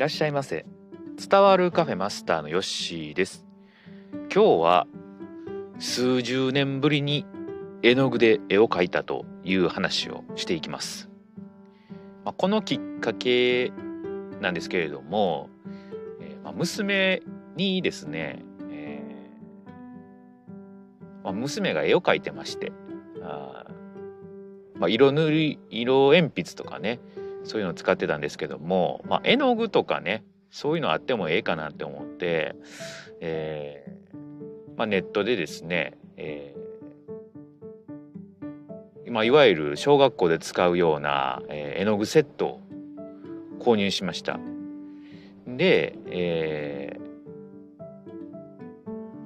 らっしゃいませ。伝わるカフェマスターのヨッシーです。今日は数十年ぶりに絵の具で絵を描いたという話をしていきます、まあ、このきっかけなんですけれども、えー、まあ、娘にですね、えー、まあ、娘が絵を描いてましてあまあ、色塗り色鉛筆とかねそういうのを使ってたんですけども、まあ、絵の具とかねそういうのあってもええかなって思って、えーまあ、ネットでですね、えーまあ、いわゆる小学校で使うような、えー、絵の具セットを購入しました。で、え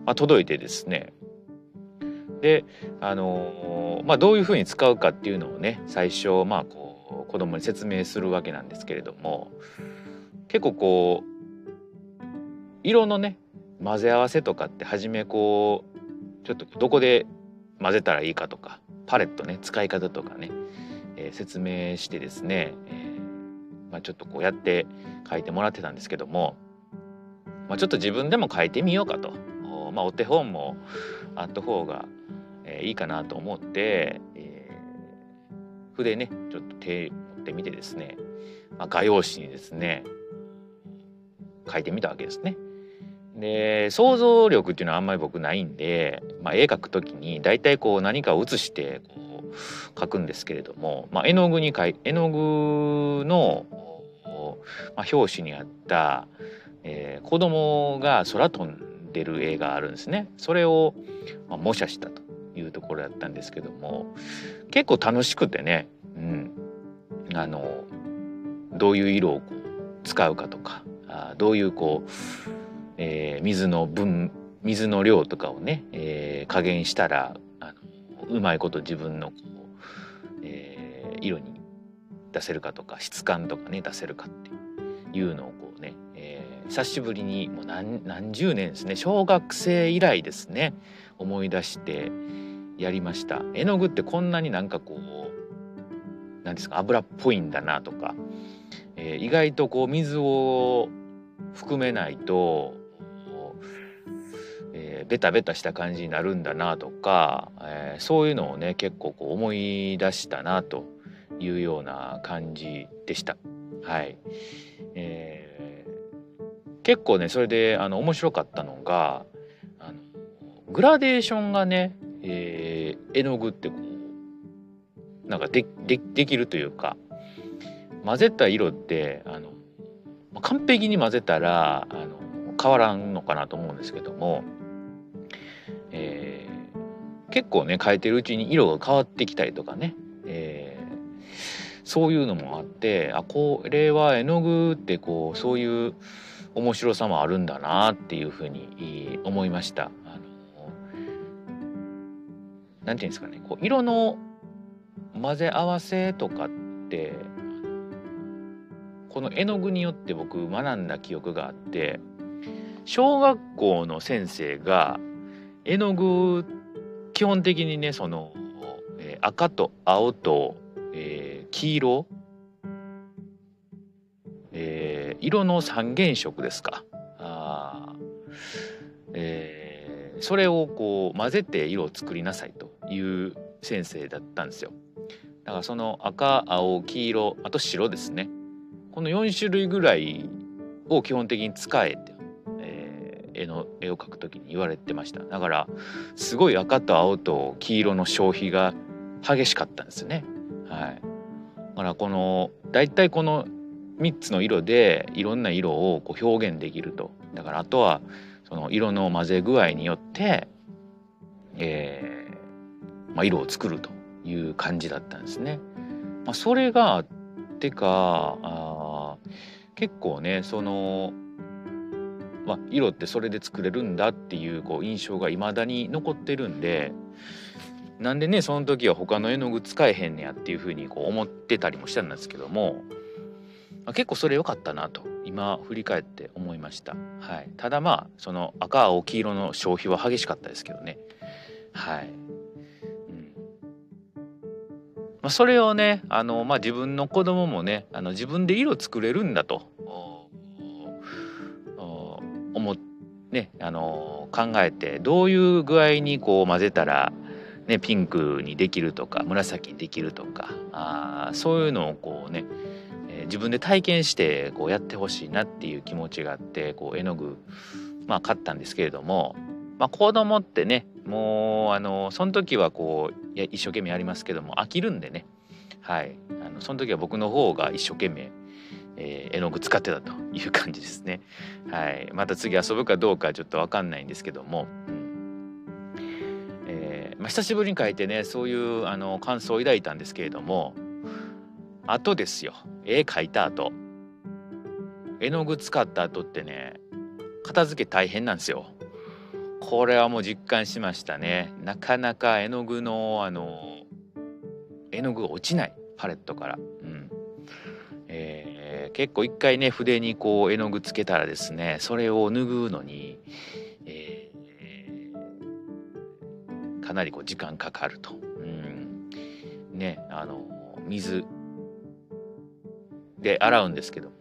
まあ、届いてですねであの、まあどういうふうに使うかっていうのをね最初まあこう子供に説明するわけなんですけれども結構こう色のね混ぜ合わせとかって初めこうちょっとどこで混ぜたらいいかとかパレットね使い方とかね、えー、説明してですね、えー、まあ、ちょっとこうやって書いてもらってたんですけども、まあ、ちょっと自分でも書いてみようかと、まあ、お手本もあった方が、えー、いいかなと思って、え筆ねちょっと手ってみてですね、まあ、画用紙にですね書いてみたわけですね。で想像力っていうのはあんまり僕ないんで、まあ、絵描く時に大体こう何かを写してこう描くんですけれども、まあ、絵の具に描い絵の具の、まあ、表紙にあった、えー、子供が空飛んでる絵があるんですね。それを、ま、模写したというところだったんですけども結構楽しくてね、うん、あのどういう色をう使うかとかあどういうこう、えー、水の分水の量とかをね、えー、加減したらあのうまいこと自分のこう、えー、色に出せるかとか質感とかね出せるかっていうのをこうね、えー、久しぶりにもう何何十年ですね小学生以来ですね思い出してやりました。絵の具ってこんなになんかこう何ですか油っぽいんだなとか、えー、意外とこう水を含めないと、えー、ベタベタした感じになるんだなとか、えー、そういうのをね結構こう思い出したなというような感じでした。はい、えー、結構ねそれであの面白かったのがあのグラデーションがね、えー、絵の具ってこうなんかででできるというか混ぜた色ってあの完璧に混ぜたらあの変わらんのかなと思うんですけども、えー、結構ね変えてるうちに色が変わってきたりとかね、えー、そういうのもあってあこれは絵の具ってこうそういう面白さもあるんだなっていうふうに思いました。あのなんていうんですかねこう色の混ぜ合わせとかってこの絵の具によって僕学んだ記憶があって小学校の先生が絵の具基本的にねその、えー、赤と青と、えー、黄色、えー、色の三原色ですかあ、えー、それをこう混ぜて色を作りなさいという先生だったんですよ。だからその赤青黄色あと白ですね。この4種類ぐらいを基本的に使えて、えー、絵の絵を描く時に言われてました。だからすごい赤と青と黄色の消費が激しかったんですよね。はい。だからこの大体この3つの色でいろんな色をこう表現できると。だからあとはその色の混ぜ具合によって、えーまあ、色を作ると。いう感じだったんですね。まあ、それがあってかあ結構ねその、まあ、色ってそれで作れるんだっていうこう印象が未だに残ってるんでなんでねその時は他の絵の具使えへんねやっていうふうにこう思ってたりもしたんですけども、まあ、結構それ良かったなと今振り返って思いました。はい、ただまあその赤青黄色の消費は激しかったですけどね。はいまあ、それをねあの、まあ、自分の子供もねあの自分で色作れるんだと思ねあの考えてどういう具合にこう混ぜたらね、ピンクにできるとか紫にできるとかあそういうのをこうね、自分で体験してこうやってほしいなっていう気持ちがあってこう絵の具まあ買ったんですけれども、まあ、子供ってねもうあのその時はこう一生懸命やりますけども飽きるんでね。はい。あのその時は僕の方が一生懸命、えー、絵の具使ってたという感じですね。はい、また次遊ぶかどうかちょっと分かんないんですけども、うん。えーまあ、久しぶりに書いてねそういうあの感想を抱いたんですけれどもあとですよ。絵描いた後。絵の具使った後ってね片付け大変なんですよ。これはもう実感しましたね。なかなか絵の具のあの絵の具が落ちないパレットから、うん。えー、結構一回ね筆にこう絵の具つけたらですねそれを拭うのに、えー、かなりこう時間かかると、うん、ねあの水で洗うんですけど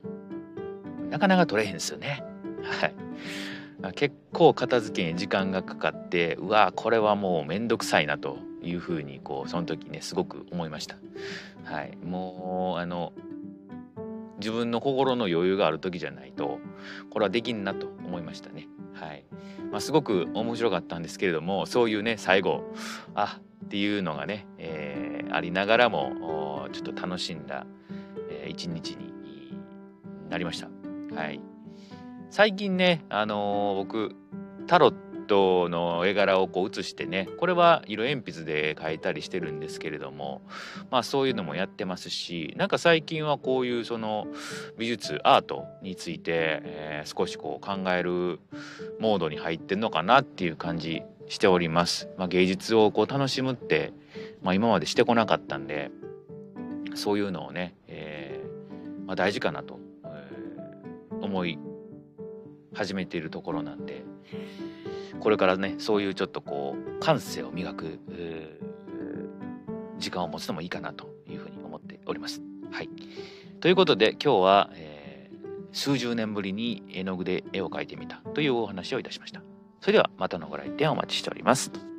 なかなか取れへんですよね。はい。結構片付けに時間がかかってうわこれはもうめんどくさいなというふうにこうその時ねすごく思いました。はい、もうあの自分の心の余裕がある時じゃないとこれはできんなと思いましたね。はいまあ、すごく面白かったんですけれどもそういうね最後あっていうのがね、えー、ありながらもちょっと楽しんだ、えー、一日になりました。はい最近ね、あのー、僕タロットの絵柄をこう写してねこれは色鉛筆で描いたりしてるんですけれどもまあそういうのもやってますしなんか最近はこういうその美術アートについて、えー、少しこう考えるモードに入ってんのかなっていう感じしております。まあ、芸術をこう楽しむって、まあ、今までしてこなかったんでそういうのをね、えーまあ、大事かなと、えー、思い始めているところなんでこれからねそういうちょっとこう感性を磨く時間を持つのもいいかなというふうに思っております。はい、ということで今日は、えー、数十年ぶりに絵の具で絵を描いてみたというお話をいたしました。それではまたのご来店お待ちしております。